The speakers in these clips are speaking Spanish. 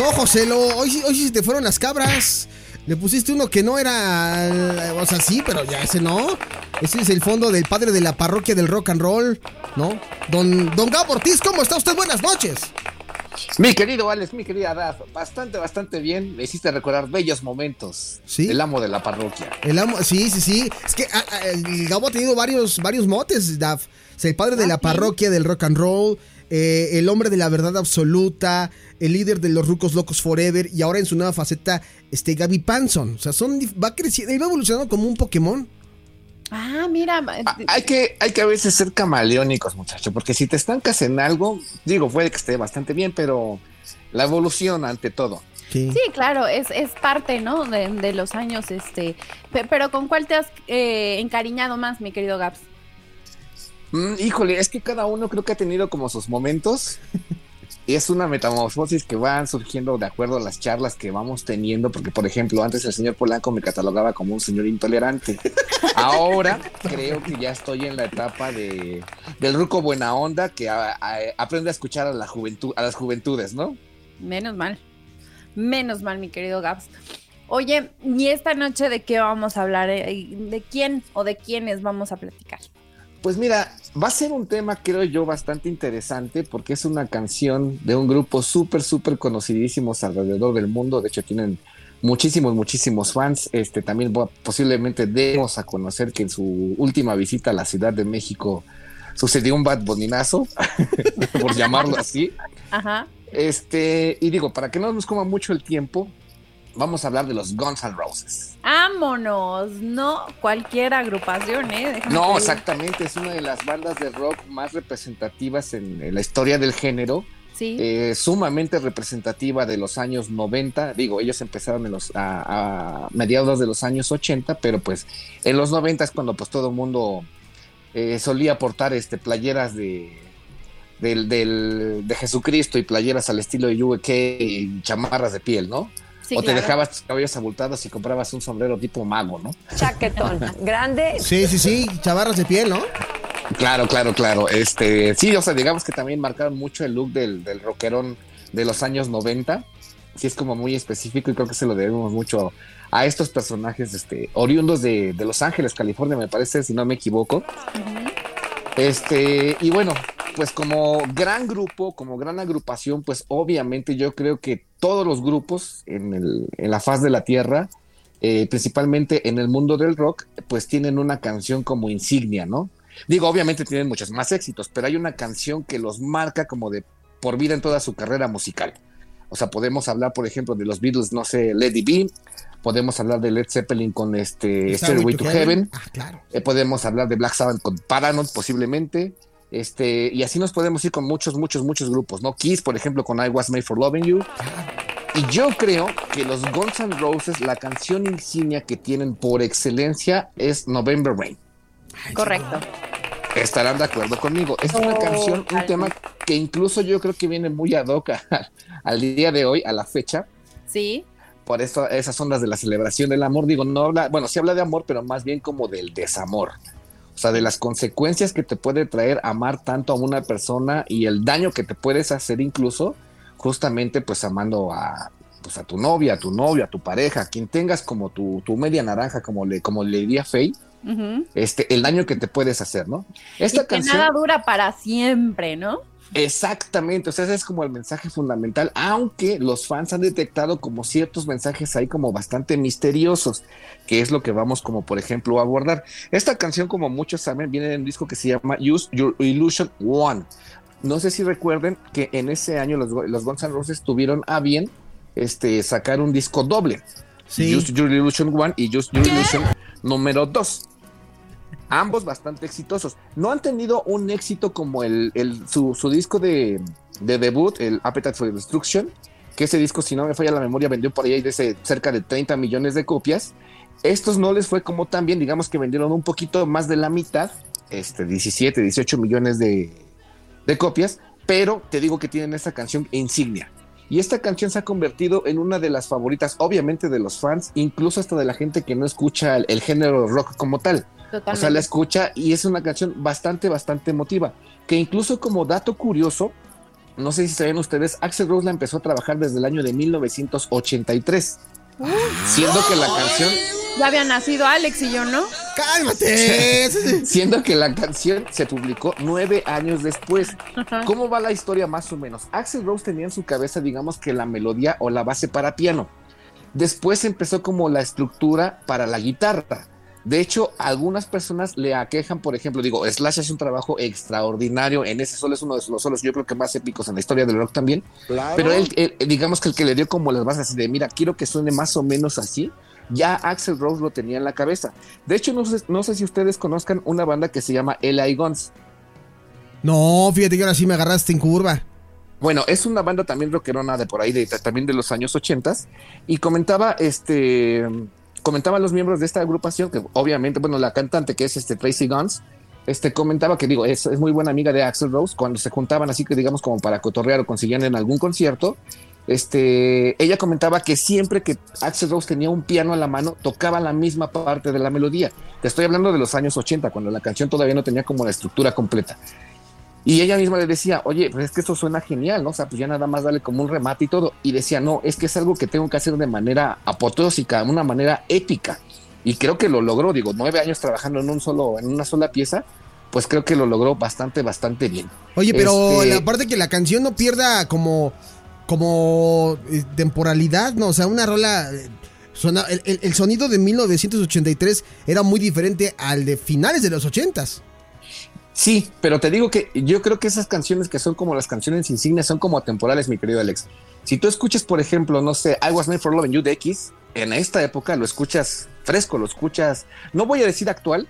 pasó, José? Hoy, hoy sí te fueron las cabras. Le pusiste uno que no era. O sea, sí, pero ya ese no. Ese es el fondo del padre de la parroquia del rock and roll, ¿no? Don, don Gabo Ortiz, ¿cómo está usted? Buenas noches. Mi querido Alex, mi querida Daf, bastante, bastante bien. Me hiciste recordar bellos momentos. Sí. El amo de la parroquia. El amo, sí, sí, sí. Es que ah, ah, el Gabo ha tenido varios, varios motes, Daf. O el padre de la parroquia del rock and roll, eh, el hombre de la verdad absoluta, el líder de los rucos locos forever y ahora en su nueva faceta, este Gaby Panson. O sea, son, va creciendo, y va evolucionando como un Pokémon. Ah, mira. Ah, hay, que, hay que a veces ser camaleónicos, muchachos, porque si te estancas en algo, digo, puede que esté bastante bien, pero la evolución ante todo. Sí, claro, es, es parte, ¿no? De, los años, este. Pero ¿con cuál te has eh, encariñado más, mi querido Gaps? Mm, híjole, es que cada uno creo que ha tenido como sus momentos. es una metamorfosis que van surgiendo de acuerdo a las charlas que vamos teniendo, porque por ejemplo, antes el señor Polanco me catalogaba como un señor intolerante. Ahora creo que ya estoy en la etapa de del ruco buena onda que aprende a escuchar a la juventud, a las juventudes, ¿no? Menos mal. Menos mal, mi querido Gabs. Oye, ¿y esta noche de qué vamos a hablar? Eh, ¿De quién o de quiénes vamos a platicar? Pues mira, va a ser un tema, creo yo, bastante interesante porque es una canción de un grupo súper, súper conocidísimos alrededor del mundo. De hecho, tienen muchísimos, muchísimos fans. Este también posiblemente demos a conocer que en su última visita a la Ciudad de México sucedió un bad boninazo, por llamarlo así. Ajá. Este, y digo, para que no nos coma mucho el tiempo, vamos a hablar de los Guns N' Roses. ¡Vámonos! No cualquier agrupación, ¿eh? no, exactamente, es una de las bandas de rock más representativas en, la historia del género. Sí. Eh, sumamente representativa de los años 90. Digo, ellos empezaron en los, a, mediados de los años 80, pero pues en los 90 es cuando pues todo el mundo eh, solía portar este, playeras de, del, de Jesucristo y playeras al estilo de UK y chamarras de piel, ¿no? O te dejabas tus cabellos abultados y comprabas un sombrero tipo mago, ¿no? Chaquetón, grande. Sí, sí, sí, chavarras de piel, ¿no? Claro, claro, claro. Este, sí, o sea, digamos que también marcaron mucho el look del, del rockerón de los años 90. Sí, es como muy específico y creo que se lo debemos mucho a estos personajes este, oriundos de, Los Ángeles, California, me parece, si no me equivoco. Este, y bueno, pues como gran grupo, como gran agrupación, pues obviamente yo creo que todos los grupos en, el, en la faz de la Tierra, eh, principalmente en el mundo del rock, pues tienen una canción como insignia, ¿no? Digo, obviamente tienen muchos más éxitos, pero hay una canción que los marca como de por vida en toda su carrera musical. O sea, podemos hablar, por ejemplo, de los Beatles, no sé, Lady B, podemos hablar de Led Zeppelin con este Stairway to, Heaven, Ah, claro. Eh, podemos hablar de Black Sabbath con Paranoid posiblemente, este, y así nos podemos ir con muchos, muchos, muchos grupos, ¿no? Kiss, por ejemplo, con I Was Made for Loving You. Y yo creo que los Guns N' Roses, la canción insignia que tienen por excelencia es November Rain. Correcto. Estarán de acuerdo conmigo. Es una canción, un tema que incluso yo creo que viene muy ad hoc al día de hoy, a la fecha. Sí. Por eso esas ondas de la celebración del amor, digo, no habla, bueno, sí habla de amor, pero más bien como del desamor. O sea, de las consecuencias que te puede traer amar tanto a una persona y el daño que te puedes hacer incluso justamente pues amando a, pues, a tu novia, a tu novio, a tu pareja, a quien tengas como tu, tu media naranja, como le, como le diría Faye, este, el daño que te puedes hacer, ¿no? Esta que nada dura para siempre, ¿no? Exactamente, o sea, ese es como el mensaje fundamental, aunque los fans han detectado como ciertos mensajes ahí como bastante misteriosos, que es lo que vamos como por ejemplo a abordar. Esta canción, como muchos saben, viene en un disco que se llama Use Your Illusion One. No sé si recuerden que en ese año los, los Guns N' Roses tuvieron a bien este, sacar un disco doble. Use Your Illusion One y Use Your Illusion número 2 ambos bastante exitosos. No han tenido un éxito como el, su, disco de, debut, el Appetite for Destruction, que ese disco, si no me falla la memoria, vendió por ahí cerca de 30 millones de copias. Estos no les fue como tan bien, digamos que vendieron un poquito más de la mitad, este, 17, 18 millones de, de copias, pero te digo que tienen esta canción insignia. Y esta canción se ha convertido en una de las favoritas, obviamente, de los fans, incluso hasta de la gente que no escucha el género rock como tal. O sea, la escucha y es una canción bastante, bastante emotiva. Que incluso como dato curioso, no sé si saben ustedes, Axel Rose la empezó a trabajar desde el año de 1983. Siendo que la canción. Ya había nacido Alex y yo, ¿no? ¡Cálmate! siendo que la canción se publicó nueve años después. ¿Cómo va la historia más o menos? Axel Rose tenía en su cabeza, digamos que la melodía o la base para piano. Después empezó como la estructura para la guitarra. De hecho, algunas personas le aquejan, por ejemplo, digo, Slash hace un trabajo extraordinario, en ese solo es uno de los solos, yo creo que más épicos en la historia del rock también, pero él, él, digamos que el que le dio como las bases de, mira, quiero que suene más o menos así, ya Axel Rose lo tenía en la cabeza. De hecho, no sé, no sé si ustedes conozcan una banda que se llama Eli Guns. No, fíjate que ahora sí me agarraste en curva. Bueno, es una banda también rockerona de por ahí, de, también de los años 80 y comentaba este comentaban los miembros de esta agrupación que obviamente, bueno, la cantante que es este Tracy Guns, este comentaba que digo, es, es, muy buena amiga de Axel Rose, cuando se juntaban así que digamos como para cotorrear o conseguían en algún concierto, este, ella comentaba que siempre que Axel Rose tenía un piano a la mano, tocaba la misma parte de la melodía. Te estoy hablando de los años 80, cuando la canción todavía no tenía como la estructura completa. Y ella misma le decía, oye, pues es que eso suena genial, ¿no? O sea, pues ya nada más dale como un remate y todo. Y decía, no, es que es algo que tengo que hacer de manera apoteósica, de una manera épica. Y creo que lo logró, digo, nueve años trabajando en un solo, en una sola pieza, pues creo que lo logró bastante, bastante bien. Oye, pero este... la parte que la canción no pierda como, como eh, temporalidad, ¿no? O sea, una rola. eh, Suena, el, el, el, sonido de 1983 era muy diferente al de finales de los 80s. Sí, pero te digo que yo creo que esas canciones que son como las canciones insignias son como atemporales, mi querido Alex. Si tú escuchas, por ejemplo, no sé, I Was Made for Loving You de X, en esta época lo escuchas fresco, lo escuchas, no voy a decir actual,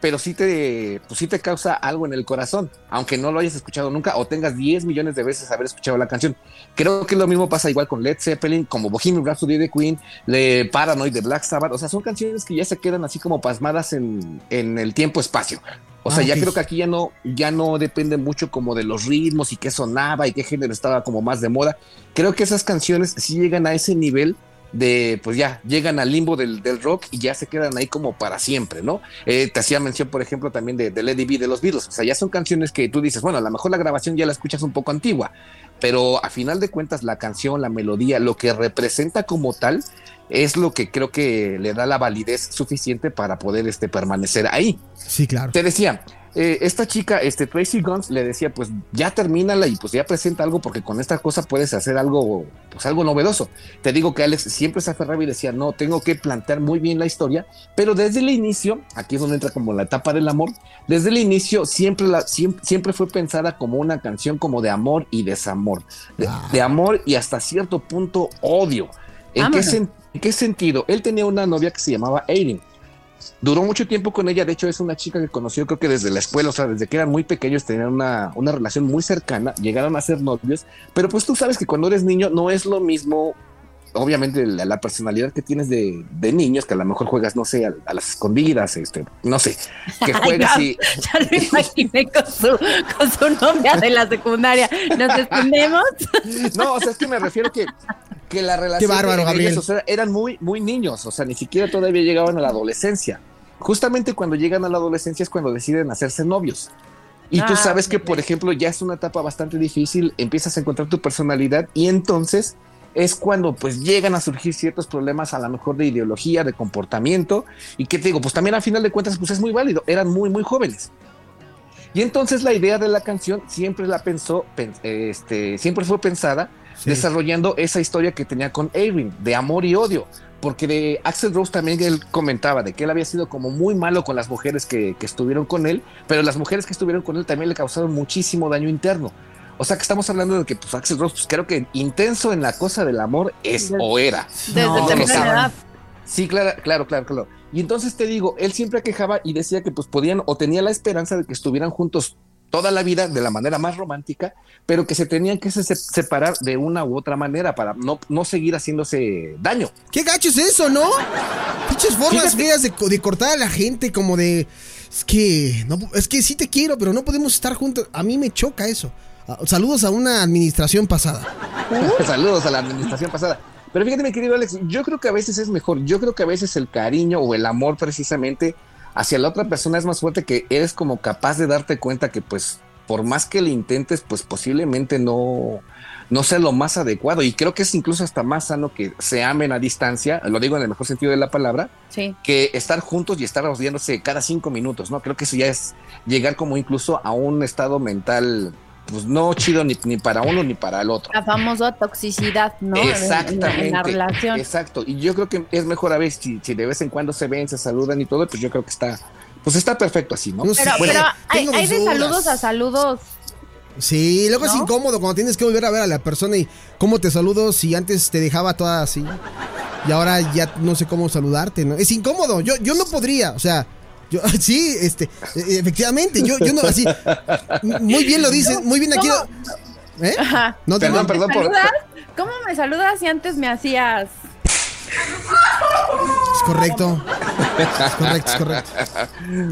pero sí te, pues sí te causa algo en el corazón, aunque no lo hayas escuchado nunca o tengas 10 millones de veces haber escuchado la canción. Creo que lo mismo pasa igual con Led Zeppelin, como Bohemian Rhapsody de Queen, de Paranoid de Black Sabbath, o sea, son canciones que ya se quedan así como pasmadas en, en el tiempo-espacio. O sea, ah, ya okay. creo que aquí ya no, ya no depende mucho como de los ritmos y qué sonaba y qué género estaba como más de moda. Creo que esas canciones sí llegan a ese nivel de, pues ya, llegan al limbo del, del rock y ya se quedan ahí como para siempre, ¿no? Eh, te hacía mención, por ejemplo, también de, de Lady B de los Beatles. O sea, ya son canciones que tú dices, bueno, a lo mejor la grabación ya la escuchas un poco antigua, pero a final de cuentas la canción, la melodía, lo que representa como tal, es lo que creo que le da la validez suficiente para poder este, permanecer ahí. Sí, claro. Te decía, eh, esta chica, este Tracy Guns, le decía, pues ya termínala y pues ya presenta algo porque con esta cosa puedes hacer algo, pues algo novedoso. Te digo que Alex siempre se aferraba y decía, no, tengo que plantear muy bien la historia, pero desde el inicio, aquí es donde entra como la etapa del amor, desde el inicio siempre, la, siempre, siempre fue pensada como una canción como de amor y desamor, de, ah. de amor y hasta cierto punto odio. ¿En qué, ¿En qué, sentido? Él tenía una novia que se llamaba Aiden. Duró mucho tiempo con ella, de hecho es una chica que conoció creo que desde la escuela, o sea, desde que eran muy pequeños tenían una, una relación muy cercana, llegaron a ser novios, pero pues tú sabes que cuando eres niño no es lo mismo, obviamente la, la personalidad que tienes de, de, niños, que a lo mejor juegas, no sé, a, a las escondidas, este, no sé, que juegas Ay, no, y... Ya lo imaginé con su, con su novia de la secundaria, ¿nos escondemos? No, o sea, es que me refiero que que la relación Qué bárbaro, de ellos, o sea, eran muy, muy niños, o sea, ni siquiera todavía llegaban a la adolescencia. Justamente cuando llegan a la adolescencia es cuando deciden hacerse novios. Y ah, tú sabes que, por ejemplo, ya es una etapa bastante difícil, empiezas a encontrar tu personalidad y entonces es cuando pues llegan a surgir ciertos problemas a lo mejor de ideología, de comportamiento y que te digo, pues también a final de cuentas pues es muy válido, eran muy muy jóvenes. Y entonces la idea de la canción siempre la pensó, este, siempre fue pensada sí. desarrollando esa historia que tenía con Avery, de amor y odio. Porque de Axel Rose también él comentaba de que él había sido como muy malo con las mujeres que, que estuvieron con él, pero las mujeres que estuvieron con él también le causaron muchísimo daño interno. O sea que estamos hablando de que pues, Axel Rose, pues, creo que intenso en la cosa del amor es desde, o era. Desde no, temprana edad. Sí, claro, claro, claro, claro. Y entonces te digo, él siempre quejaba y decía que pues podían o tenía la esperanza de que estuvieran juntos toda la vida de la manera más romántica, pero que se tenían que se separar de una u otra manera para no, no seguir haciéndose daño. ¿Qué gacho es eso, no? Pinches formas feas de, de, cortar a la gente, como de. Es que. No, es que sí te quiero, pero no podemos estar juntos. A mí me choca eso. Saludos a una administración pasada. Saludos a la administración pasada. Pero fíjate, mi querido Alex, yo creo que a veces es mejor. Yo creo que a veces el cariño o el amor precisamente hacia la otra persona es más fuerte que eres como capaz de darte cuenta que pues por más que le intentes, pues posiblemente no, no sea lo más adecuado. Y creo que es incluso hasta más sano que se amen a distancia, lo digo en el mejor sentido de la palabra, Sí. que estar juntos y estar rodeándose cada cinco minutos, ¿no? Creo que eso ya es llegar como incluso a un estado mental, pues no chido ni, ni para uno ni para el otro. La famosa toxicidad, ¿no? En- en- Exactamente. En la relación. Exacto. Y yo creo que es mejor a ver si, si de vez en cuando se ven, se saludan y todo, pues yo creo que está, pues está perfecto así, ¿no? Sé, Pero, Bueno, pero hay, de saludos a saludos. Sí, luego es incómodo cuando tienes que volver a ver a la persona y cómo te saludo si antes te dejaba toda así. Y ahora ya no sé cómo saludarte, ¿no? Es incómodo. Yo, yo no podría, o sea, yo sí, este, e- efectivamente, yo, yo no así. Muy bien lo dices, muy bien aquí. ¿Cómo? ¿Eh? Ajá. No, Perdón, perdón ¿Me por-? ¿Cómo me saludas si antes me hacías? Es correcto. Es correcto, es correcto.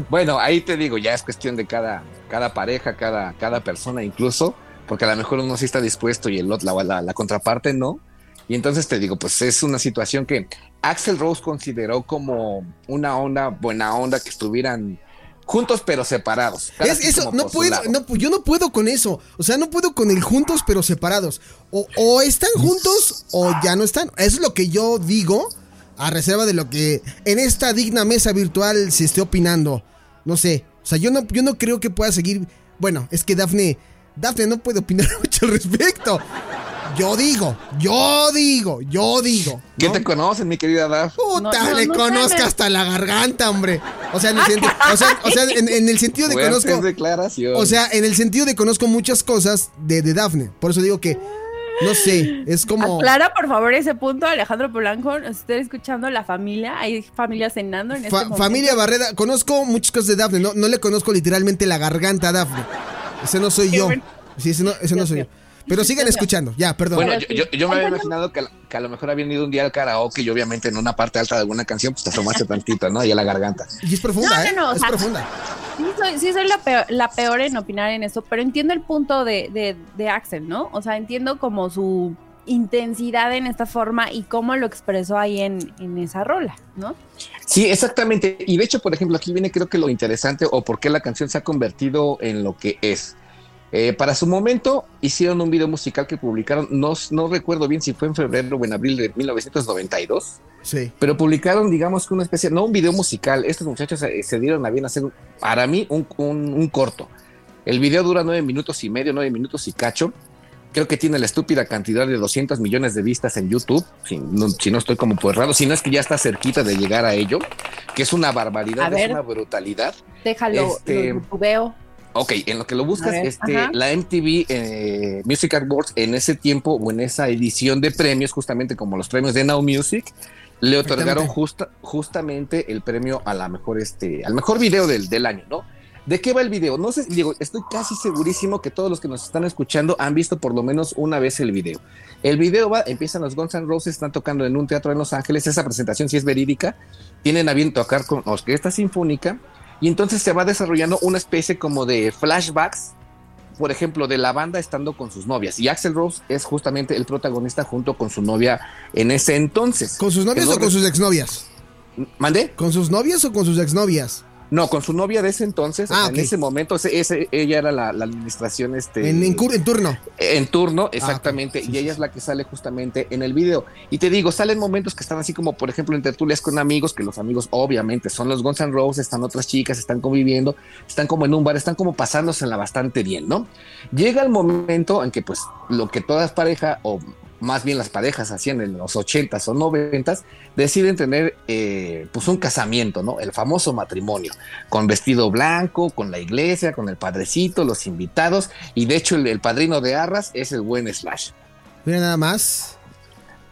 Bueno, ahí te digo, ya es cuestión de cada, cada pareja, cada, cada persona incluso, porque a lo mejor uno sí está dispuesto y el otro, la, la, la contraparte no. Y entonces te digo, pues es una situación que Axel Rose consideró como una onda, buena onda, que estuvieran juntos pero separados. Es eso, no puedo, no, yo no puedo con eso. O sea, no puedo con el juntos pero separados. O, o están juntos o ya no están. Eso es lo que yo digo, a reserva de lo que en esta digna mesa virtual se esté opinando. No sé. O sea, yo no, yo no creo que pueda seguir. Bueno, es que Dafne, Dafne no puede opinar mucho al respecto. Yo digo, yo digo, yo digo. ¿Qué ¿no? te conocen, mi querida Daf? Puta, No, no, le no conozco hasta la garganta, hombre. O sea, en el, senti- o sea, o sea, en- en el sentido de Fuertes conozco. declaraciones. O sea, en el sentido de conozco muchas cosas de, de Dafne. Por eso digo que, no sé, es como... Aclara, por favor, ese punto, Alejandro Polanco. Nos está escuchando la familia. Hay familias cenando en este fa- momento. familia Barreda, conozco muchas cosas de Dafne, no, no le conozco literalmente la garganta a Dafne. Ese no soy yo. Sí, ese no, ese no soy yo. Pero sigan escuchando, ya, perdón. Bueno, yo, sí. yo- yo me había imaginado que, a- que a lo mejor habían ido un día al karaoke y obviamente en una parte alta de alguna canción pues te asomaste tantito, ¿no? Y a la garganta. y es profunda, No, no, ¿eh? no, o es profunda. Sí soy, sí soy la, peor, la peor en opinar en eso, pero entiendo el punto de, de, de Axel, ¿no? O sea, entiendo como su intensidad en esta forma y cómo lo expresó ahí en, en esa rola, ¿no? Sí, exactamente. Y de hecho, por ejemplo, aquí viene creo que lo interesante o por qué la canción se ha convertido en lo que es. Eh, para su momento hicieron un video musical que publicaron, no, no recuerdo bien si fue en febrero o en abril de 1992, Sí. pero publicaron, digamos que una especie, no un video musical, estos muchachos se, se dieron a bien hacer, para mí, un, un- un corto. El video dura nueve minutos y medio, nueve minutos y cacho. Creo que tiene la estúpida cantidad de 200 millones de vistas en YouTube, si no, si no estoy como pues raro, si no es que ya está cerquita de llegar a ello, que es una barbaridad, A es ver. una brutalidad. Déjalo, Este- lo youtubeo. Ok, en lo que lo buscas, ver, este, ajá. la MTV eh, Music Awards en ese tiempo o en esa edición de premios, justamente como los premios de Now Music, le otorgaron justa- justamente el premio a la mejor, este, al mejor video del, del año, ¿no? ¿De qué va el video? No sé, digo, estoy casi segurísimo que todos los que nos están escuchando han visto por lo menos una vez el video. El video va, empiezan los Guns N' Roses, están tocando en un teatro en Los Ángeles, esa presentación sí es verídica, tienen a bien tocar con orquesta sinfónica y entonces se va desarrollando una especie como de flashbacks, por ejemplo, de la banda estando con sus novias. Y Axel Rose es justamente el protagonista junto con su novia en ese entonces. ¿Con sus novias o con sus exnovias? ¿Mandé? ¿Con sus novias o con sus exnovias? No, con su novia de ese entonces. o Ah, sea. En ese momento, ese, ese- ella era la, la administración este, En, en, turno. en turno, exactamente, ok. Sí, y sí, ella es la que sale justamente en el video. Y te digo, salen momentos que están así como, por ejemplo, en tertulias con amigos, que los amigos obviamente son los Guns N' Roses, están otras chicas, están conviviendo, están como en un bar, están como pasándosela bastante bien, ¿no? Llega el momento en que pues lo que todas parejas, o más bien las parejas hacían en los 80s o 90s, deciden tener eh, pues un casamiento, ¿no? El famoso matrimonio, con vestido blanco, con la iglesia, con el padrecito, los invitados, y de hecho el, el padrino de Arras es el buen Slash. Mira nada más.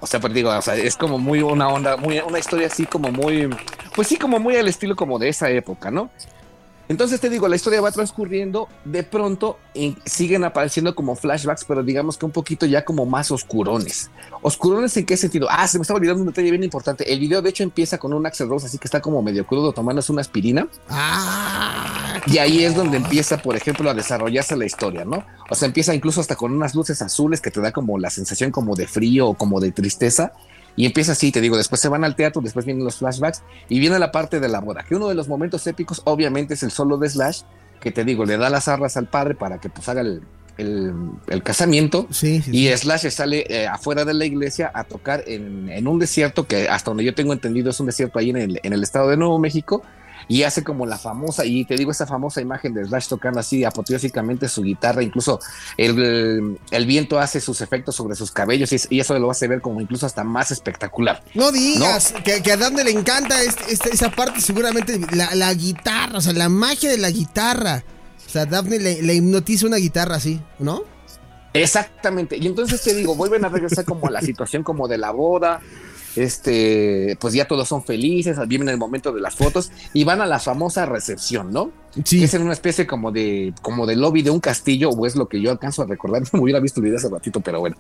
O sea, pues digo, o sea, es como muy una onda, muy, una historia así como muy, pues sí, como muy al estilo como de esa época, ¿no? Entonces te digo, la historia va transcurriendo, de pronto y siguen apareciendo como flashbacks, pero digamos que un poquito ya como más oscurones. ¿Oscurones en qué sentido? Ah, se me estaba olvidando un detalle bien importante. El video de hecho empieza con un Axel Rose, así que está como medio crudo tomándose una aspirina. Ah, Y ahí es donde empieza, por ejemplo, a desarrollarse la historia, ¿no? O sea, empieza incluso hasta con unas luces azules que te da como la sensación como de frío o como de tristeza. Y empieza así, te digo, después se van al teatro, después vienen los flashbacks y viene la parte de la boda, que uno de los momentos épicos obviamente es el solo de Slash, que te digo, le da las arras al padre para que pues haga el, el, el casamiento. Sí, sí, Y sí. Slash sale eh, afuera de la iglesia a tocar en, en un desierto que hasta donde yo tengo entendido es un desierto ahí en el, en el estado de Nuevo México y hace como la famosa, y te digo esa famosa imagen de Slash tocando así apoteósicamente su guitarra, incluso el, el viento hace sus efectos sobre sus cabellos y, es- y eso lo hace ver como incluso hasta más espectacular. No digas Que, que a Daphne le encanta este- este- esa parte, seguramente la, la guitarra, o sea, la magia de la guitarra. O sea, Daphne le, le hipnotiza una guitarra así, ¿no? Exactamente. Y entonces te digo, vuelven a regresar como a la situación como de la boda. Este, pues ya todos son felices, viven el momento de las fotos y van a la famosa recepción, ¿no? Sí. Que es en una especie como de, como de lobby de un castillo, o es lo que yo alcanzo a recordar. Me hubiera visto el video hace ratito, pero bueno.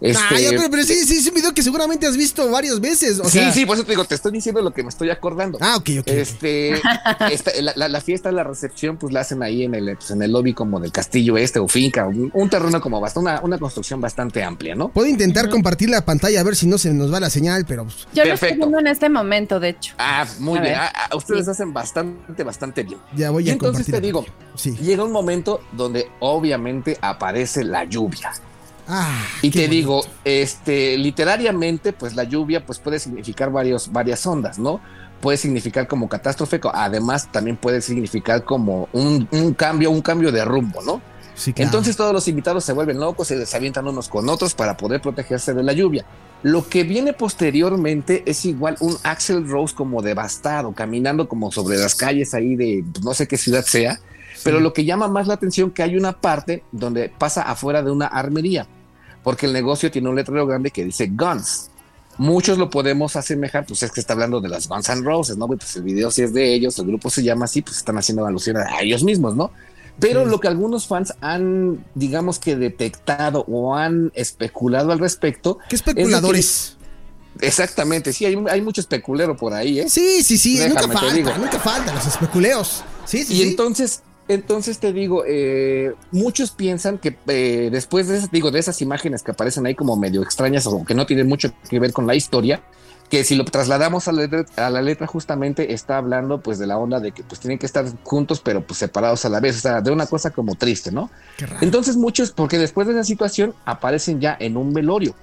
Este, Ah, ya, pero, pero sí, sí, es un video que seguramente has visto varias veces. O sí, sea, sí, por eso te digo, te estoy diciendo lo que me estoy acordando. Ah, ok, ok. Este, esta- la, la- la fiesta, la recepción, pues la hacen ahí en el, pues, en el lobby como del castillo este o finca, un, un terreno como bastante, una, una construcción bastante amplia, ¿no? Puedo intentar compartir la pantalla a ver si no se nos va la señal, pero pues, Yo lo estoy Perfecto. viendo en este momento, de hecho. Ah, muy A bien. Ah, ah, ustedes Sí. hacen bastante, bastante bien. ya voy Y entonces te digo. Sí. llega un momento donde obviamente aparece la lluvia. Ah, Y te bonito. digo, este, literariamente, pues la lluvia pues puede significar varios, varias ondas, ¿no? Puede significar como catástrofe, además también puede significar como un, un cambio, un cambio de rumbo, ¿no? Sí, claro. Entonces todos los invitados se vuelven locos, se, se avientan unos con otros para poder protegerse de la lluvia. Lo que viene posteriormente es igual un Axel Rose como devastado, caminando como sobre las calles ahí de no sé qué ciudad sea, pero lo que llama más la atención que hay una parte donde pasa afuera de una armería, porque el negocio tiene un letrero grande que dice Guns. Muchos lo podemos asemejar, pues es que está hablando de las Guns N' Roses, ¿no? Pues el video sí es de ellos, el grupo se llama así, pues están haciendo alusión a ellos mismos, ¿no? Pero Sí. lo que algunos fans han, digamos que detectado o han especulado al respecto, ¿Qué especuladores? exactamente, sí, hay, hay mucho especulero por ahí, ¿eh? Sí, sí, sí, Déjame, nunca falta, nunca faltan los especuleos. Sí, sí, Y sí. entonces, entonces te digo, eh, muchos piensan que eh, después de esas, digo, de esas imágenes que aparecen ahí como medio extrañas o que no tienen mucho que ver con la historia, que si lo trasladamos a la, letra, a la letra justamente está hablando pues de la onda de que pues tienen que estar juntos pero pues separados a la vez, o sea, de una cosa como triste, ¿no? Entonces muchos, porque después de esa situación aparecen ya en un velorio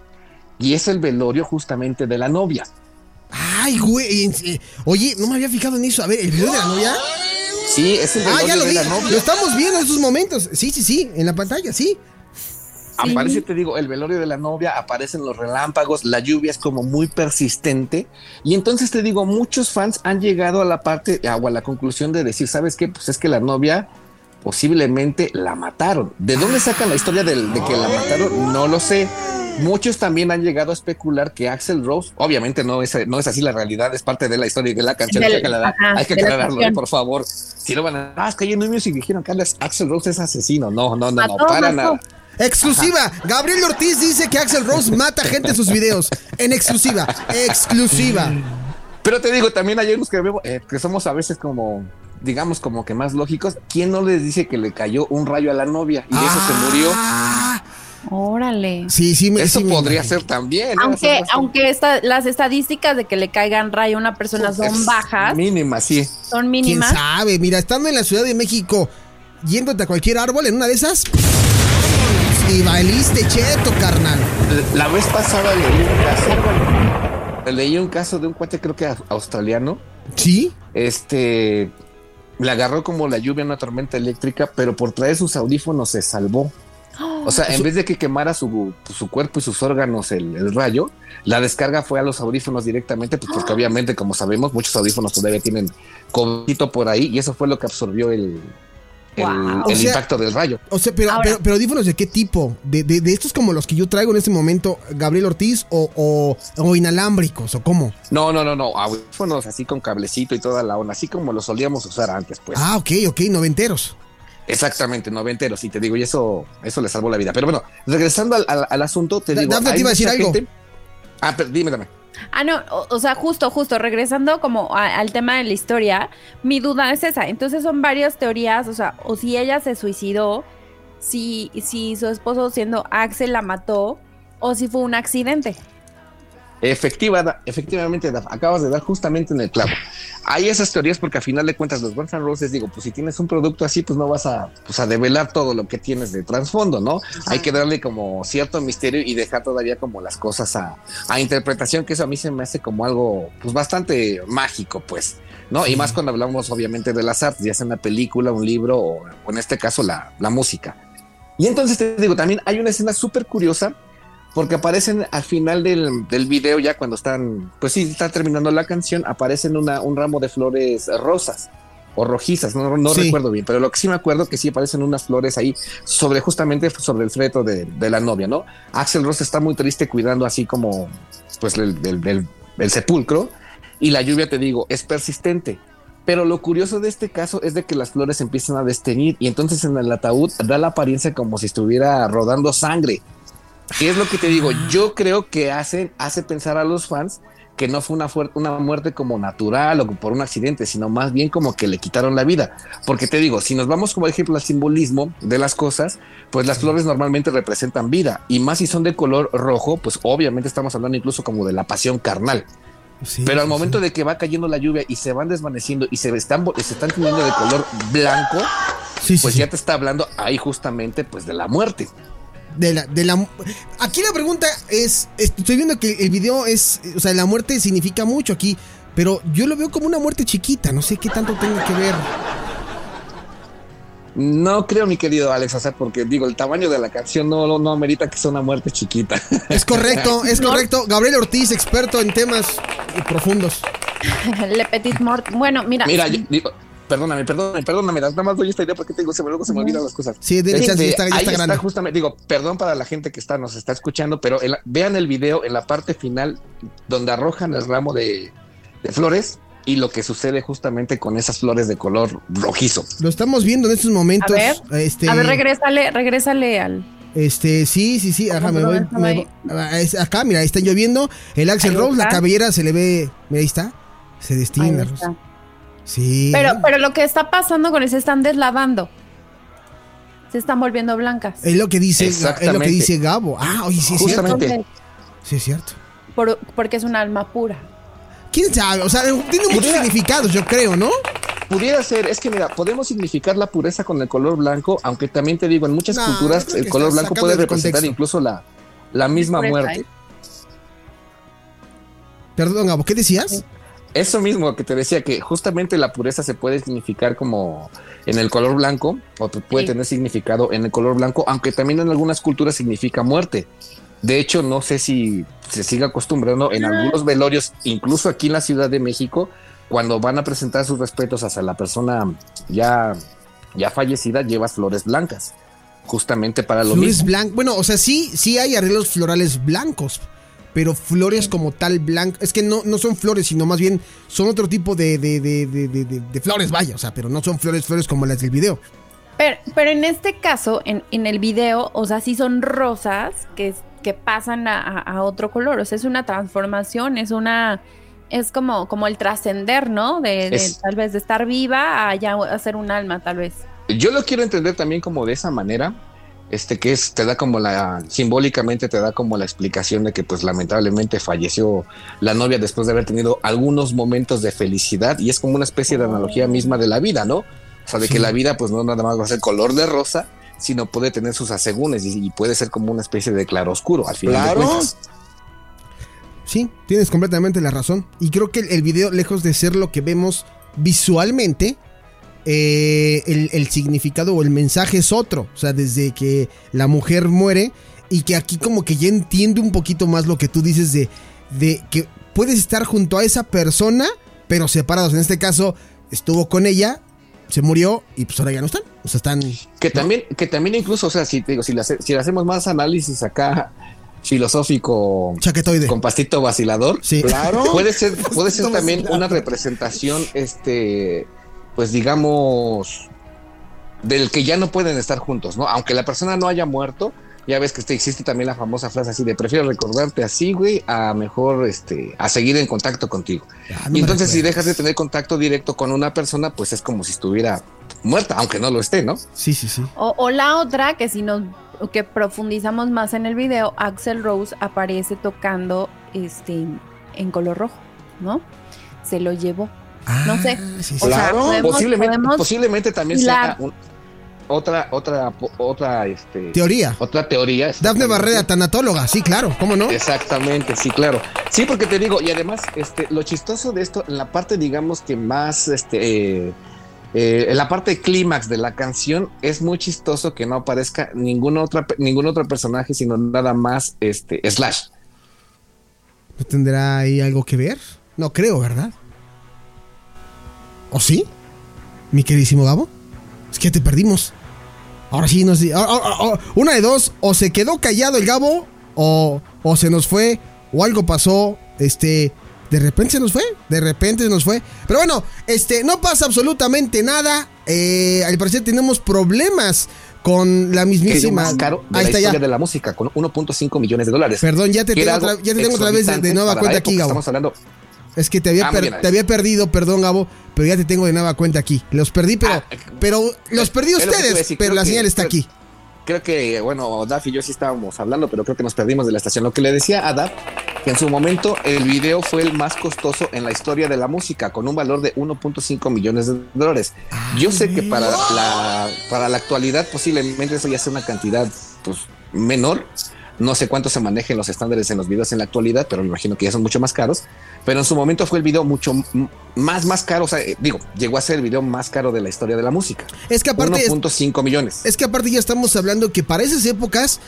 y es el velorio justamente de la novia. Ay, güey. Oye, no me había fijado en eso. A ver, ¿el video de la novia? Sí, es el Ah, velorio ya lo de vi. la novia. Lo estamos viendo en estos momentos. Sí, sí, sí. En la pantalla, sí. Sí. Aparece, te digo, el velorio de la novia, aparecen los relámpagos, la lluvia es como muy persistente. Y entonces te digo, muchos fans han llegado a la parte o a la conclusión de decir, ¿sabes qué? Pues es que la novia posiblemente la mataron. ¿De dónde sacan la historia de, que la mataron? No lo sé. Muchos también han llegado a especular que Axel Rose, obviamente no es, no es así la realidad, es parte de la historia de la canción. Del- hay que aclarar- ajá, hay que de la aclararlo, canción. por favor. Si no van a, ah, es que hay niños y dijeron que Axel Rose es asesino. No, no, no, no, para mató. nada. Exclusiva. Gabriel Ortiz dice que Axel Rose mata gente en sus videos. En exclusiva. Exclusiva. Pero te digo, también hay unos que vemos, eh, que somos a veces como, digamos, como que más lógicos. ¿Quién no les dice que le cayó un rayo a la novia y eso se murió? Ah, Órale. Sí, sí, me- Eso sí podría ser también. ¿eh? Son Aunque, bastante aunque esta- las estadísticas de que le caigan rayo a una persona son es bajas, Mínima, sí. son ¿Quién mínimas. sabe? Mira, estando en la Ciudad de México, yéndote a cualquier árbol, en una de esas. Y bailiste cheto, carnal. La vez pasada leí un caso. Leí un caso de un cuate, creo que australiano. ¿Sí? Este le agarró como la lluvia una tormenta eléctrica, pero por traer sus audífonos se salvó. O sea, en vez de que quemara su, su cuerpo y sus órganos el, el rayo, la descarga fue a los audífonos directamente, pues porque obviamente, como sabemos, muchos audífonos todavía tienen cobito por ahí y eso fue lo que absorbió el, Wow. el O sea- impacto del rayo. O sea, pero, Ahora- pero, pero audífonos de qué tipo? ¿De, de, de estos como los que yo traigo en este momento, Gabriel Ortiz, o, o, o inalámbricos, o cómo? No, no, no, no, audífonos así con cablecito y toda la onda, así como los solíamos usar antes, pues. Ah, ok, ok, noventeros. Exactamente, noventeros, sí te digo, y eso, eso le salvó la vida. Pero bueno, regresando al, al- al asunto, te Da- digo. Dafne te iba a decir algo. gente- Ah, pero dime, dame. Ah, no, o, sea, justo, justo, regresando como a- al tema de la historia, mi duda es esa. Entonces son varias teorías, o sea, o si ella se suicidó, si, si su esposo siendo Axel la mató, o si fue un accidente. Efectiva, efectivamente, acabas de dar justamente en el clavo. Hay esas teorías porque a final de cuentas los Guns N' Roses, digo, pues si tienes un producto así, pues no vas a, pues, a develar todo lo que tienes de trasfondo, ¿no? Hay que darle como cierto misterio y dejar todavía como las cosas a, a, interpretación, que eso a mí se me hace como algo, pues bastante mágico, pues, ¿no? Y más cuando hablamos obviamente de las artes, ya sea una película, un libro o, o en este caso la, la música. Y entonces te digo, también hay una escena súper curiosa porque aparecen al final del, del, video, ya cuando están, pues sí, está terminando la canción, aparecen una, un ramo de flores rosas o rojizas, no, no sí. recuerdo bien, pero lo que sí me acuerdo que sí aparecen unas flores ahí sobre justamente sobre el freto de, de la novia, ¿no? Axel Rose está muy triste cuidando así como pues el, el, el sepulcro y la lluvia, te digo, es persistente. Pero lo curioso de este caso es de que las flores empiezan a desteñir y entonces en el ataúd da la apariencia como si estuviera rodando sangre. ¿Qué es lo que te digo? Yo creo que hace, hace pensar a los fans que no fue una, una muerte como natural o por un accidente, sino más bien como que le quitaron la vida. Porque te digo, si nos vamos como ejemplo al simbolismo de las cosas, pues las flores normalmente representan vida y más si son de color rojo, pues obviamente estamos hablando incluso como de la pasión carnal. Sí, Pero al sí, momento sí. de que va cayendo la lluvia y se van desvaneciendo y se están, se están teniendo de color blanco, pues ya te está hablando ahí justamente pues de la muerte de la, de la. Aquí la pregunta es. Estoy viendo que el video es. O sea, la muerte significa mucho aquí. Pero yo lo veo como una muerte chiquita. No sé qué tanto tenga que ver. No creo, mi querido Alex, o sea, porque digo, el tamaño de la canción no, no amerita que sea una muerte chiquita. Es correcto, es correcto. Gabriel Ortiz, experto en temas profundos. Le Petit Mort. Bueno, mira. Mira, yo, digo, perdóname, perdóname, perdóname, nada más doy esta idea porque tengo, se me, luego se me olvidan las cosas. Sí, de hecho, este, está, ya ahí está, está justamente, digo, perdón para la gente que está, nos está escuchando, pero vean el video en la parte final donde arrojan el ramo de, de, flores y lo que sucede justamente con esas flores de color rojizo. Lo estamos viendo en estos momentos. A ver, este, a ver regrésale, regrésale al. Este, sí, sí, sí, ajá, me voy, me, acá, mira, ahí está lloviendo, el Axel Rose, la cabellera se le ve, mira, ahí está, se destina. Sí. Pero, pero lo que está pasando con eso están deslavando. Se están volviendo blancas. Es lo que dice, es lo que dice Gabo. Ah, oye, sí es Justamente. cierto. Sí es cierto. Por, porque es un alma pura. ¿Quién sabe? O sea, tiene muchos significados, yo creo, ¿no? Pudiera ser, es que mira, podemos significar la pureza con el color blanco, aunque también te digo, en muchas no, culturas el color blanco puede representar contexto. incluso la, la misma muerte. Perdón, Gabo, ¿qué decías? Eso mismo que te decía, que justamente la pureza se puede significar como en el color blanco, o puede sí. tener significado en el color blanco, aunque también en algunas culturas significa muerte. De hecho, no sé si se sigue acostumbrando en algunos velorios, incluso aquí en la Ciudad de México, cuando van a presentar sus respetos hacia la persona ya, ya fallecida, llevas flores blancas, justamente para lo flores mismo. Blancas, bueno, o sea, sí, sí hay arreglos florales blancos, pero flores como tal blancas, es que no, no son flores, sino más bien son otro tipo de, de, de, de, flores, vaya, o sea, pero no son flores, flores como las del video. Pero, pero en este caso, en, en, el video, o sea, sí son rosas que, que pasan a, a otro color, o sea, es una transformación, es una es como, como el trascender, ¿no? De, de tal vez de estar viva a ya hacer un alma, tal vez. Yo lo quiero entender también como de esa manera, este que es, te da como la, simbólicamente te da como la explicación de que pues lamentablemente falleció la novia después de haber tenido algunos momentos de felicidad y es como una especie de analogía misma de la vida, ¿no? O sea, de sí. que la vida pues no nada más va a ser color de rosa, sino puede tener sus asegúnes y, y puede ser como una especie de claroscuro al final claro. de cuentas. Sí, tienes completamente la razón. Y creo que el video, lejos de ser lo que vemos visualmente, eh, el, el, significado o el mensaje es otro. O sea, desde que la mujer muere y que aquí como que ya entiende un poquito más lo que tú dices de, de que puedes estar junto a esa persona, pero separados. En este caso, estuvo con ella, se murió y pues ahora ya no están. O sea, están. Que también, ¿no? que también incluso, o sea, si, digo, si, le, si le hacemos más análisis acá filosófico Chaquetoide. con pastito vacilador. Sí. Claro. Puede ser, puede ser también una representación, este, pues digamos, del que ya no pueden estar juntos, ¿no? Aunque la persona no haya muerto, ya ves que este, existe también la famosa frase así de prefiero recordarte así, güey, a mejor este, a seguir en contacto contigo. Ah, no y entonces, si dejas de tener contacto directo con una persona, pues es como si estuviera muerta, aunque no lo esté, ¿no? Sí, sí, sí. O, o la otra, que si nos que profundizamos más en el video, Axel Rose aparece tocando este, en color rojo, ¿no? Se lo llevó. Ah, No sé. sí, sí. O sea, Claro, podemos- posiblemente, podemos posiblemente también sea un- otra, otra, otra, este, Teoría. otra teoría. Dafne exactamente. Barrera, tanatóloga, sí, claro, ¿cómo no? Exactamente, sí, claro. Sí, porque te digo, y además, este, lo chistoso de esto, en la parte, digamos que más, este, eh, eh, en la parte clímax de la canción, es muy chistoso que no aparezca ningún otra, ningún otro personaje, sino nada más, este, Slash. ¿No tendrá ahí algo que ver? No creo, ¿verdad? ¿O sí? Mi queridísimo Gabo. Es que ya te perdimos. Ahora sí nos... ah, ah, ah, Una de dos, o se quedó callado el Gabo, o, o se nos fue, o algo pasó, este... De repente se nos fue, de repente se nos fue. Pero bueno, este, no pasa absolutamente nada. Eh, al parecer tenemos problemas con la mismísima... más caro de Ahí la está historia ya. de la música, con 1.5 millones de dólares. Perdón, ya te tengo, otra, algo ya te tengo otra vez de, de nueva cuenta aquí. Gabo. Estamos hablando, Es que te había, Ah, per- te había perdido, perdón, Gabo, pero ya te tengo de nueva cuenta aquí. Los perdí, pero, Ah, pero los perdí iba a ustedes, decir, pero la que- señal está creo- aquí. creo que, bueno, Daf y yo sí estábamos hablando, pero creo que nos perdimos de la estación. Lo que le decía a Daf, que en su momento el video fue el más costoso en la historia de la música, con un valor de 1.5 millones de dólares. Yo sé que para la, para la actualidad posiblemente eso ya sea una cantidad pues, menor. No sé cuánto se manejen los estándares en los videos en la actualidad, pero me imagino que ya son mucho más caros. Pero en su momento fue el video mucho más, más caro. O sea, eh, digo, llegó a ser el video más caro de la historia de la música. Es que aparte, es, 1.5 millones. es que aparte ya estamos hablando que para esas épocas,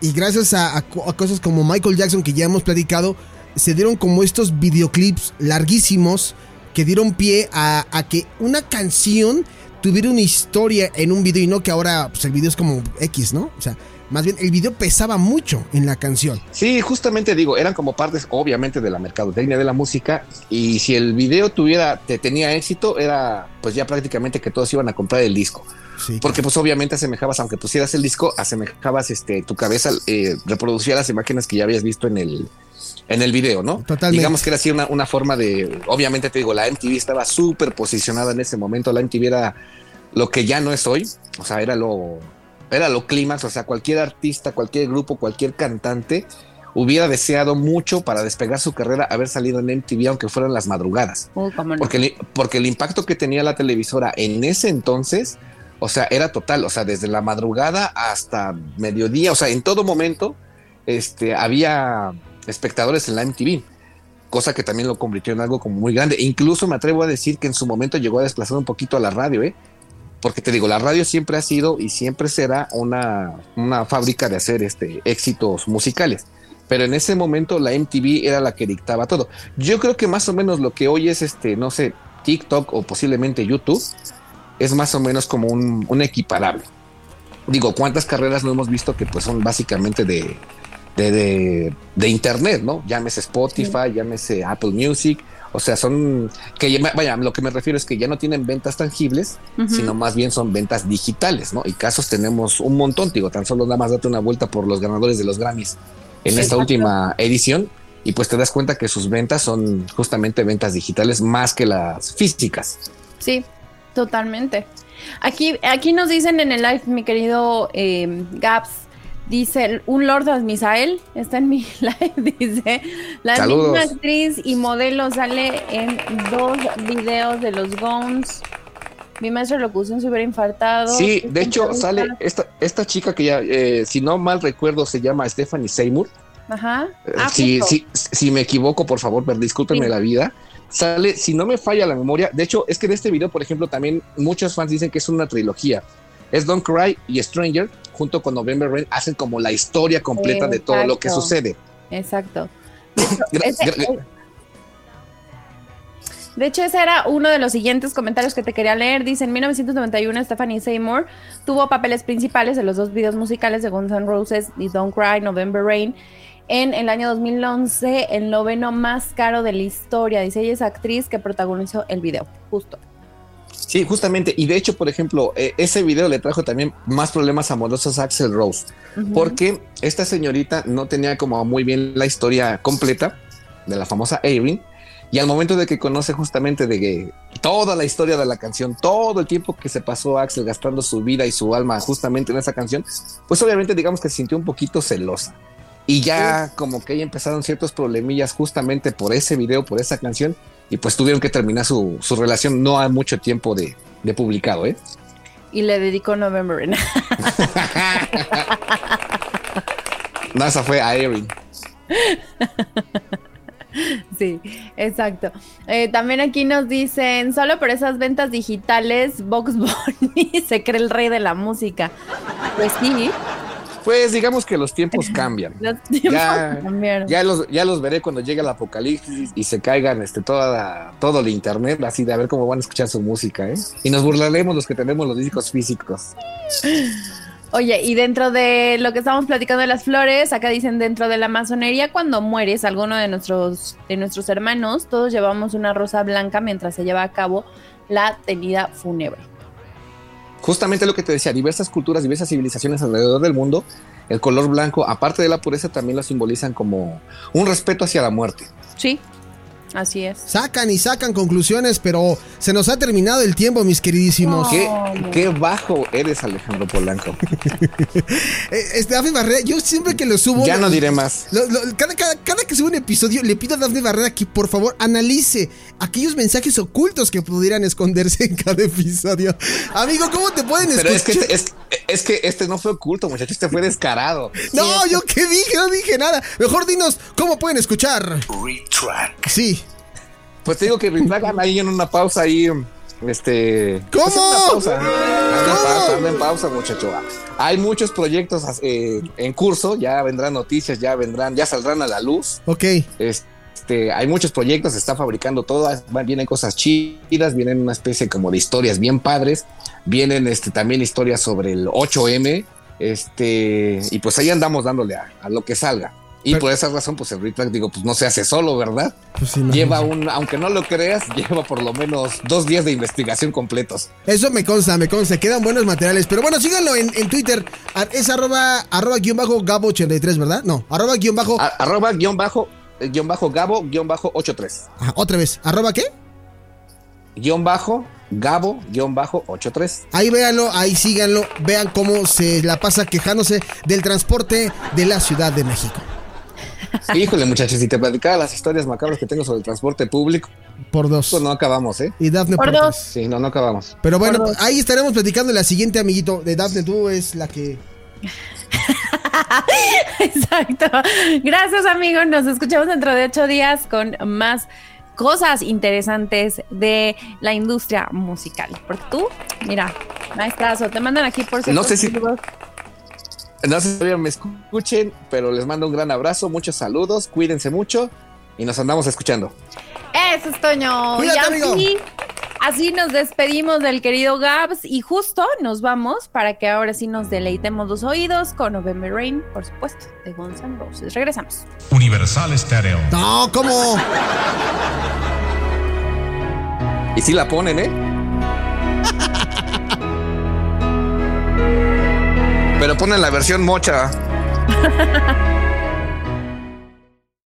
y gracias a, a co- a cosas como Michael Jackson que ya hemos platicado, se dieron como estos videoclips larguísimos que dieron pie a, a que una canción tuviera una historia en un video y no que ahora pues, el video es como X, ¿no? O sea, más bien el video pesaba mucho en la canción. Sí, justamente digo, eran como partes obviamente de la mercadotecnia de la música y si el video tuviera, te tenía éxito, era pues ya prácticamente que todos iban a comprar el disco. Sí, Porque pues obviamente asemejabas, aunque pusieras el disco, asemejabas este tu cabeza, eh, reproducía las imágenes que ya habías visto en el en el video, ¿no? Totalmente. Digamos que era así una, una forma de, obviamente te digo, la MTV estaba súper posicionada en ese momento, la MTV era lo que ya no es hoy, o sea, era lo, era lo clímax, o sea, cualquier artista, cualquier grupo, cualquier cantante hubiera deseado mucho para despegar su carrera haber salido en MTV, aunque fueran las madrugadas. No. Porque, el- porque el impacto que tenía la televisora en ese entonces, o sea, era total, o sea, desde la madrugada hasta mediodía, o sea, en todo momento, este, había espectadores en la MTV, cosa que también lo convirtió en algo como muy grande. E incluso me atrevo a decir que en su momento llegó a desplazar un poquito a la radio, ¿eh? Porque te digo, la radio siempre ha sido y siempre será una, una fábrica de hacer este, éxitos musicales. Pero en ese momento la MTV era la que dictaba todo. Yo creo que más o menos lo que hoy es este, no sé, TikTok o posiblemente YouTube, es más o menos como un, un equiparable. Digo, ¿cuántas carreras no hemos visto que pues son básicamente de, de, de, de internet, ¿no? Llámese Spotify, llámese Apple Music. O sea, son que ya- vaya, lo que me refiero es que ya no tienen ventas tangibles, sino más bien son ventas digitales, ¿no? Y casos tenemos un montón, digo, tan solo nada más date una vuelta por los ganadores de los Grammys en Sí, esta exacto. última edición y pues te das cuenta que sus ventas son justamente ventas digitales más que las físicas. Sí, totalmente. Aquí, aquí nos dicen en el live, mi querido eh, Gaps, dice un Lord of Misael, está en mi live, dice, la Saludos. misma actriz y modelo sale en dos videos de los Gones. Mi maestro de locución se hubiera infartado. Sí, de hecho entrevista. sale esta, esta chica que ya, eh, si no mal recuerdo, se llama Stephanie Seymour. Ajá. Eh, Ah, si, justo. si, si me equivoco, por favor, discúlpenme Sí. la vida. Sale, si no me falla la memoria, de hecho, es que de este video, por ejemplo, también muchos fans dicen que es una trilogía. Es Don't Cry y Stranger, junto con November Rain, hacen como la historia completa de todo lo que Exacto. sucede. Exacto. De hecho, Gra- ese, gra- de hecho, ese era uno de los siguientes comentarios que te quería leer. Dice, en 1991 Stephanie Seymour tuvo papeles principales en los dos videos musicales de Guns N' Roses y Don't Cry, November Rain. En el año 2011, el noveno más caro de la historia. Dice, ella es actriz que protagonizó el video. Justo. Sí, justamente. Y de hecho, por ejemplo, eh, ese video le trajo también más problemas amorosos a Axel Rose. Porque esta señorita no tenía como muy bien la historia completa de la famosa Erin. Y al momento de que conoce justamente de que toda la historia de la canción, todo el tiempo que se pasó Axel gastando su vida y su alma justamente en esa canción, pues obviamente digamos que se sintió un poquito celosa. Y ya como que ahí empezaron ciertos problemillas justamente por ese video, por esa canción, y pues tuvieron que terminar su, su relación no a mucho tiempo de, de publicado, ¿eh? Y le dedicó November Rain. no, esa fue a Erin. Sí, exacto. Eh, también aquí nos dicen, solo por esas ventas digitales, Box Bunny se cree el rey de la música. Pues sí. Pues digamos que los tiempos cambian. Los tiempos ya, cambiaron. ya los, ya los veré cuando llegue el apocalipsis y se caigan este, toda, todo el internet, así de a ver cómo van a escuchar su música, ¿eh? Y nos burlaremos los que tenemos los discos físicos. Oye, y dentro de lo que estamos platicando de las flores, acá dicen dentro de la masonería, cuando mueres alguno de nuestros, de nuestros hermanos, todos llevamos una rosa blanca mientras se lleva a cabo la tenida fúnebre. Justamente lo que te decía, diversas culturas, diversas civilizaciones alrededor del mundo, el color blanco, aparte de la pureza, también lo simbolizan como un respeto hacia la muerte. Sí, así es. Sacan y sacan conclusiones, pero se nos ha terminado el tiempo, mis queridísimos. ¿Qué, bajo eres, Alejandro Polanco. Eh, este, Dafne Barrera, yo siempre que lo subo. Ya no diré más. Lo- lo- cada, cada- cada que subo un episodio, le pido a Dafne Barrera que por favor analice aquellos mensajes ocultos que pudieran esconderse en cada episodio. Amigo, ¿cómo te pueden Pero es que, escuchar? este, es, es que este no fue oculto, muchachos, este fue descarado. No, yo qué dije, no dije nada. Mejor dinos cómo pueden escuchar. Sí. Pues te digo que hagan ahí en una pausa ahí. Este. ¿Cómo? pues en una pausa. Anda en ¿Cómo? pausa, anda en pausa, muchacho. Hay muchos proyectos eh, en curso, ya vendrán noticias, ya vendrán, ya saldrán a la luz. Ok. Este, hay muchos proyectos, se está fabricando todo, van- vienen cosas chidas, vienen una especie como de historias bien padres, vienen este, también historias sobre el 8M, este, y pues ahí andamos dándole a, a lo que salga. Y Pero- por esa razón, pues el Retrack, digo, pues no se hace solo, ¿verdad? Pues sí, no. Lleva un, aunque no lo creas, lleva por lo menos dos días de investigación completos. Eso me consta, me consta. Quedan buenos materiales. Pero bueno, síganlo en, en Twitter. Es arroba, arroba guion bajo Gabo83, ¿verdad? No, arroba guion bajo. A- arroba guion bajo, guion bajo Gabo, guion bajo 83. Ajá, otra vez. ¿Arroba qué? Guión bajo Gabo, guion bajo 83. Ahí véanlo, ahí síganlo. Vean cómo se la pasa quejándose del transporte de la Ciudad de México. Híjole, muchachos, si te platicaba las historias macabras que tengo sobre el transporte público, Por dos. pues no acabamos, ¿eh? Y Dafne Por por, dos. tres. Sí, no, no acabamos. Pero bueno, ahí estaremos platicando la siguiente, amiguito. De Dafne, tú es la que. Exacto. Gracias, amigos. Nos escuchamos dentro de ocho días con más cosas interesantes de la industria musical. Porque tú, mira, maestrazo, te mandan aquí por No sé si- ciertos No sé si todavía me escuchen, pero les mando un gran abrazo, muchos saludos, cuídense mucho y nos andamos escuchando. Eso es Toño. Cuídate, y así, amigo. así nos despedimos del querido Gabs y justo nos vamos para que ahora sí nos deleitemos los oídos con November Rain, por supuesto, de Guns N' Roses. Regresamos. Universal Stereo. No, ¿cómo? Y si la ponen, ¿eh? Pero ponen la versión mocha.